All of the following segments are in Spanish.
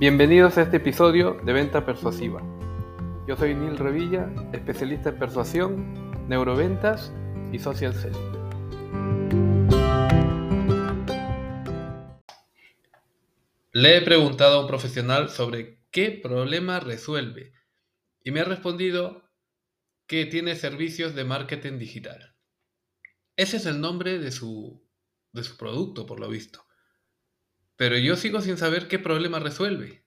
Bienvenidos a este episodio de Venta Persuasiva. Yo soy Neil Revilla, especialista en persuasión, neuroventas y social selling. Le he preguntado a un profesional sobre qué problema resuelve y me ha respondido que tiene servicios de marketing digital. Ese es el nombre de su, de su producto, por lo visto. Pero yo sigo sin saber qué problema resuelve.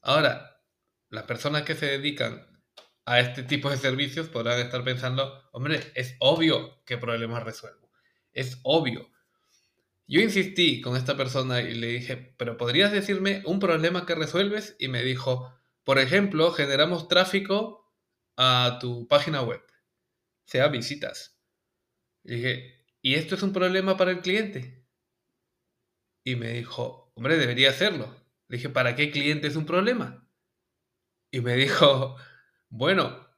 Ahora, las personas que se dedican a este tipo de servicios podrán estar pensando, hombre, es obvio qué problema resuelvo. Es obvio. Yo insistí con esta persona y le dije, pero ¿podrías decirme un problema que resuelves? Y me dijo, por ejemplo, generamos tráfico a tu página web, sea visitas. Y dije, ¿y esto es un problema para el cliente? Y me dijo, hombre, debería hacerlo. Le dije, ¿para qué cliente es un problema? Y me dijo, bueno,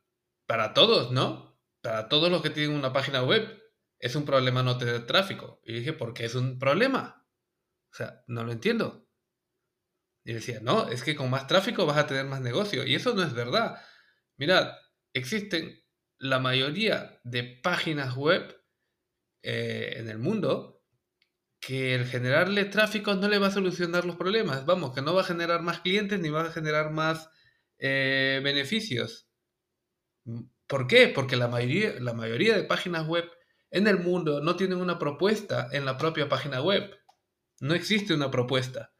para todos, ¿no? Para todos los que tienen una página web es un problema no tener tráfico. Y dije, ¿por qué es un problema? O sea, no lo entiendo. Y decía, no, es que con más tráfico vas a tener más negocio. Y eso no es verdad. Mirad, existen la mayoría de páginas web eh, en el mundo que el generarle tráfico no le va a solucionar los problemas. Vamos, que no va a generar más clientes ni va a generar más eh, beneficios. ¿Por qué? Porque la mayoría, la mayoría de páginas web en el mundo no tienen una propuesta en la propia página web. No existe una propuesta.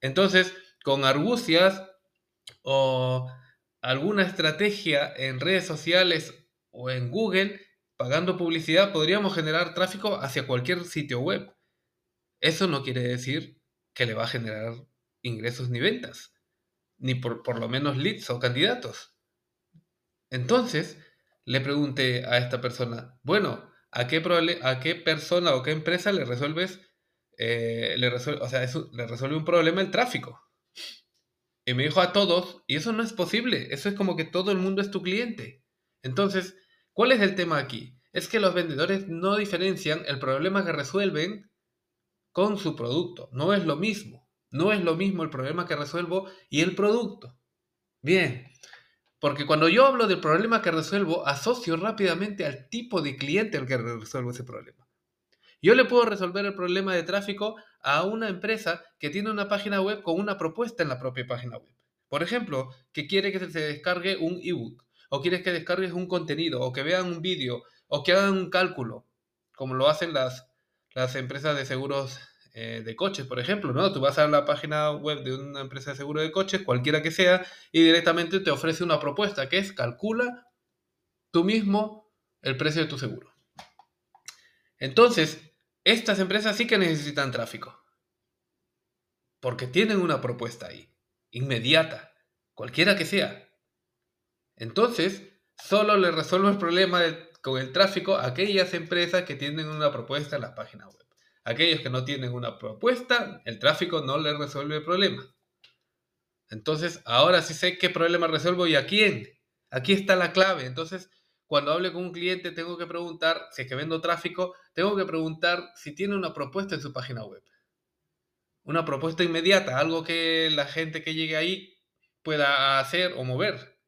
Entonces, con argucias o alguna estrategia en redes sociales o en Google, pagando publicidad, podríamos generar tráfico hacia cualquier sitio web. Eso no quiere decir que le va a generar ingresos ni ventas, ni por, lo menos leads o candidatos. Entonces, le pregunté a esta persona, bueno, ¿a qué, a qué persona o qué empresa le resuelves, eh, le, resuelve, o sea, eso, le resuelve un problema el tráfico? Y me dijo a todos, y eso no es posible, eso es como que todo el mundo es tu cliente. Entonces, ¿cuál es el tema aquí? Es que los vendedores no diferencian el problema que resuelven con su producto. No es lo mismo. No es lo mismo el problema que resuelvo y el producto. Bien, porque cuando yo hablo del problema que resuelvo, asocio rápidamente al tipo de cliente al que resuelvo ese problema. Yo le puedo resolver el problema de tráfico a una empresa que tiene una página web con una propuesta en la propia página web. Por ejemplo, que quiere que se descargue un ebook, o quiere que descargues un contenido, o que vean un vídeo, o que hagan un cálculo, como lo hacen las, las empresas de seguros eh, de coches, por ejemplo, ¿no? Tú vas a la página web de una empresa de seguro de coches, cualquiera que sea, y directamente te ofrece una propuesta que es calcula tú mismo el precio de tu seguro. Entonces, estas empresas sí que necesitan tráfico. Porque tienen una propuesta ahí, inmediata, cualquiera que sea. Entonces, solo le resuelvo el problema con el tráfico aquellas empresas que tienen una propuesta en la página web. Aquellos que no tienen una propuesta, el tráfico no les resuelve el problema. Entonces, ahora sí sé qué problema resuelvo y a quién. Aquí está la clave. Entonces, cuando hable con un cliente, tengo que preguntar, si es que vendo tráfico, tengo que preguntar si tiene una propuesta en su página web. Una propuesta inmediata, algo que la gente que llegue ahí pueda hacer o mover.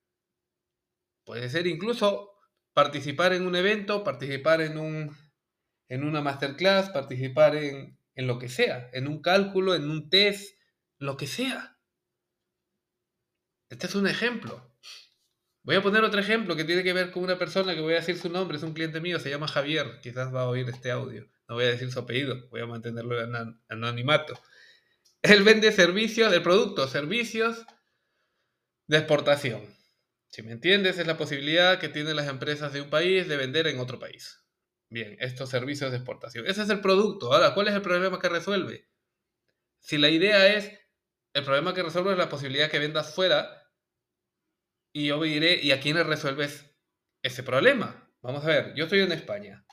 Puede ser incluso participar en un evento, participar en un, en una masterclass, participar en, en lo que sea, en un cálculo, en un test, lo que sea. Este es un ejemplo. Voy a poner otro ejemplo que tiene que ver con una persona que voy a decir su nombre, es un cliente mío, se llama Javier, quizás va a oír este audio. No voy a decir su apellido, voy a mantenerlo en anonimato. Él vende servicios, el producto, servicios de exportación. Si me entiendes, es la posibilidad que tienen las empresas de un país de vender en otro país. Bien, estos servicios de exportación. Ese es el producto. Ahora, ¿cuál es el problema que resuelve? Si la idea es, el problema que resuelve es la posibilidad que vendas fuera, y yo diré, ¿y a quién le resuelves ese problema? Vamos a ver, yo estoy en España.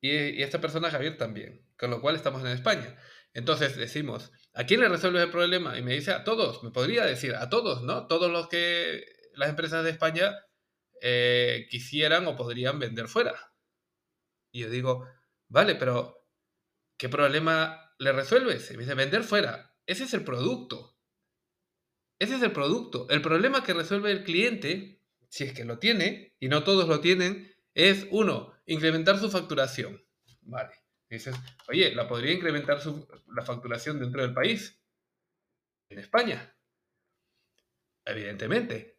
Y, esta persona, Javier, también. Con lo cual estamos en España. Entonces decimos, ¿a quién le resuelves el problema? Y me dice, a todos. Me podría decir, a todos, ¿no? Todos los que las empresas de España eh, quisieran o podrían vender fuera. Y yo digo, vale, pero ¿qué problema le resuelves? Y me dice, vender fuera. Ese es el producto. Ese es el producto. El problema que resuelve el cliente, si es que lo tiene, y no todos lo tienen, es uno, incrementar su facturación. Vale. Dices, oye, ¿la podría incrementar la facturación dentro del país? En España. Evidentemente.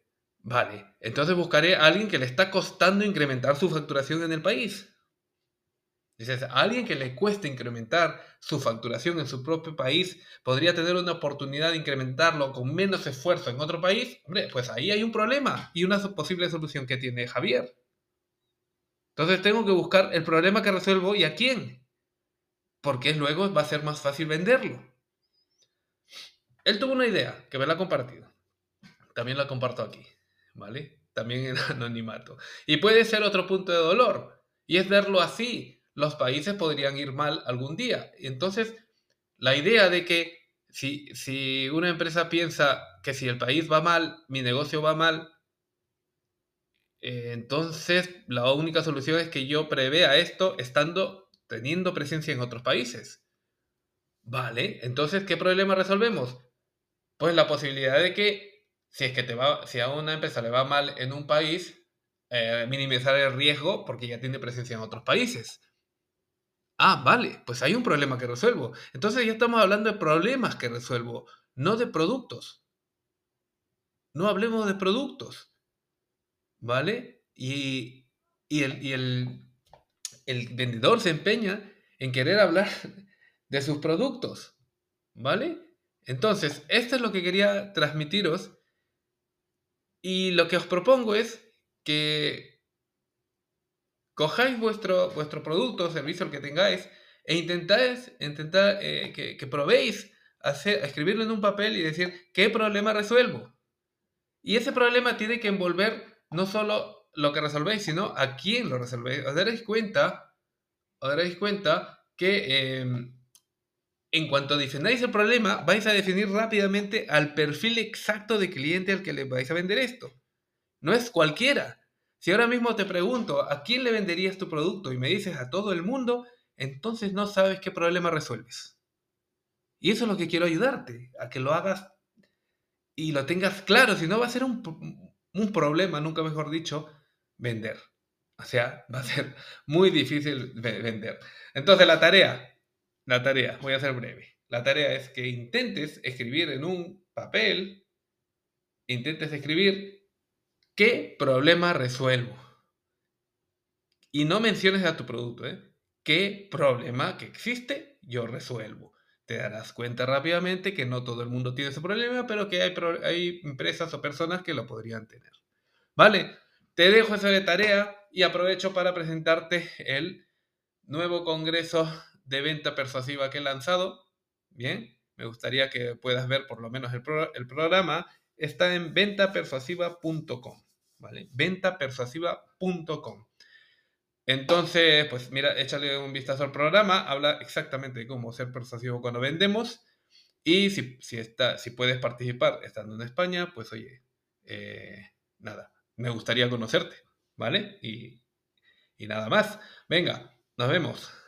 Vale. Entonces buscaré a alguien que le está costando incrementar su facturación en el país. Dices, a alguien que le cueste incrementar su facturación en su propio país podría tener una oportunidad de incrementarlo con menos esfuerzo en otro país. Hombre, pues ahí hay un problema y una posible solución que tiene Javier. Entonces tengo que buscar el problema que resuelvo y a quién. Porque luego va a ser más fácil venderlo. Él tuvo una idea que me la ha compartido. También la comparto aquí, ¿vale? También en anonimato. Y puede ser otro punto de dolor. Y es verlo así los países podrían ir mal algún día. Entonces, la idea de que si, si una empresa piensa que si el país va mal, mi negocio va mal, eh, entonces la única solución es que yo prevea esto estando, teniendo presencia en otros países. Vale, entonces, ¿qué problema resolvemos? Pues la posibilidad de que si es que te va, si a una empresa le va mal en un país, eh, minimizar el riesgo porque ya tiene presencia en otros países. Ah, vale, pues hay un problema que resuelvo. Entonces ya estamos hablando de problemas que resuelvo, no de productos. No hablemos de productos. ¿Vale? Y, el, el vendedor se empeña en querer hablar de sus productos. ¿Vale? Entonces, esto es lo que quería transmitiros. Y lo que os propongo es que cojáis vuestro, vuestro producto o servicio, el que tengáis, e intentáis, intentar, eh, que, probéis hacer, escribirlo en un papel y decir qué problema resuelvo. Y ese problema tiene que envolver no solo lo que resolvéis, sino a quién lo resolvéis. Os daréis cuenta, os daréis cuenta que em, en cuanto defináis el problema, vais a definir rápidamente al perfil exacto de cliente al que le vais a vender esto. No es cualquiera. Si ahora mismo te pregunto, ¿a quién le venderías tu producto? Y me dices a todo el mundo, entonces no sabes qué problema resuelves. Y eso es lo que quiero ayudarte, a que lo hagas y lo tengas claro, si no va a ser un, problema, nunca mejor dicho, vender. O sea, va a ser muy difícil vender. Entonces la tarea, la tarea, voy a ser breve. La tarea es que intentes escribir en un papel, intentes escribir ¿Qué problema resuelvo? Y no menciones a tu producto, ¿eh? ¿Qué problema que existe yo resuelvo? Te darás cuenta rápidamente que no todo el mundo tiene ese problema, pero que hay, empresas o personas que lo podrían tener. ¿Vale? Te dejo esa de tarea y aprovecho para presentarte el nuevo congreso de venta persuasiva que he lanzado. Bien, me gustaría que puedas ver por lo menos el, programa. Está en ventapersuasiva.com. ¿vale? Ventapersuasiva.com. Entonces, pues mira, échale un vistazo al programa, habla exactamente de cómo ser persuasivo cuando vendemos y si, si, está, si puedes participar estando en España, pues oye, eh, nada, me gustaría conocerte, ¿vale? Y, y nada más. Venga, nos vemos.